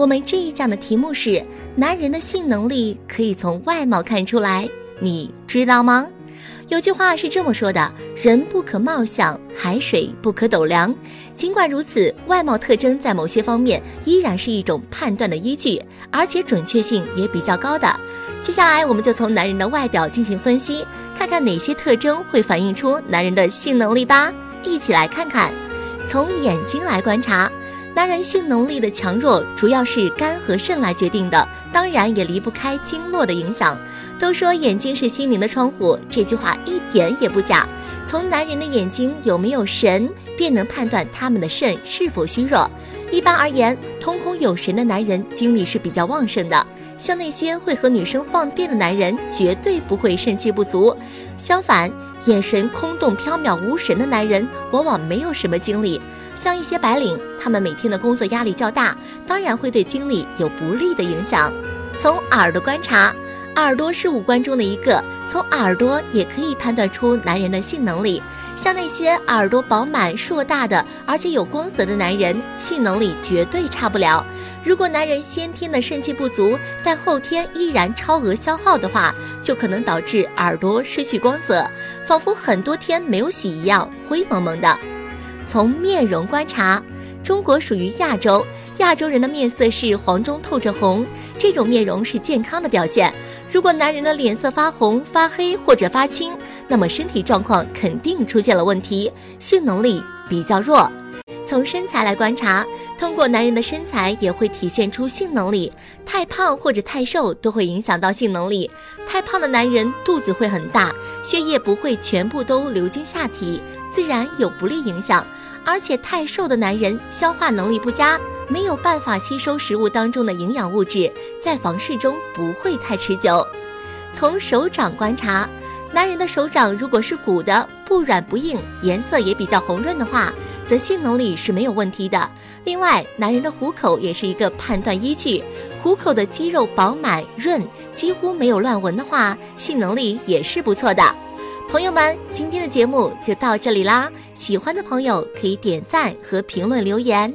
我们这一讲的题目是：男人的性能力可以从外貌看出来，你知道吗？有句话是这么说的：“人不可貌相，海水不可斗量。”尽管如此，外貌特征在某些方面依然是一种判断的依据，而且准确性也比较高的。接下来，我们就从男人的外表进行分析，看看哪些特征会反映出男人的性能力吧。一起来看看，从眼睛来观察。男人性能力的强弱主要是肝和肾来决定的，当然也离不开经络的影响。都说眼睛是心灵的窗户，这句话一点也不假。从男人的眼睛有没有神，便能判断他们的肾是否虚弱。一般而言，瞳孔有神的男人精力是比较旺盛的，像那些会和女生放电的男人，绝对不会肾气不足。相反，眼神空洞、缥缈无神的男人，往往没有什么精力。像一些白领，他们每天的工作压力较大，当然会对精力有不利的影响。从耳朵观察，耳朵是五官中的一个，从耳朵也可以判断出男人的性能力。像那些耳朵饱满、硕大的，而且有光泽的男人，性能力绝对差不了。如果男人先天的肾气不足，但后天依然超额消耗的话，就可能导致耳朵失去光泽，仿佛很多天没有洗一样，灰蒙蒙的。从面容观察，中国属于亚洲，亚洲人的面色是黄中透着红，这种面容是健康的表现。如果男人的脸色发红、发黑或者发青，那么身体状况肯定出现了问题，性能力比较弱。从身材来观察，通过男人的身材也会体现出性能力。太胖或者太瘦都会影响到性能力。太胖的男人肚子会很大，血液不会全部都流经下体，自然有不利影响。而且太瘦的男人消化能力不佳，没有办法吸收食物当中的营养物质，在房事中不会太持久。从手掌观察。男人的手掌如果是鼓的，不软不硬，颜色也比较红润的话，则性能力是没有问题的。另外，男人的虎口也是一个判断依据，虎口的肌肉饱满润，几乎没有乱纹的话，性能力也是不错的。朋友们，今天的节目就到这里啦，喜欢的朋友可以点赞和评论留言。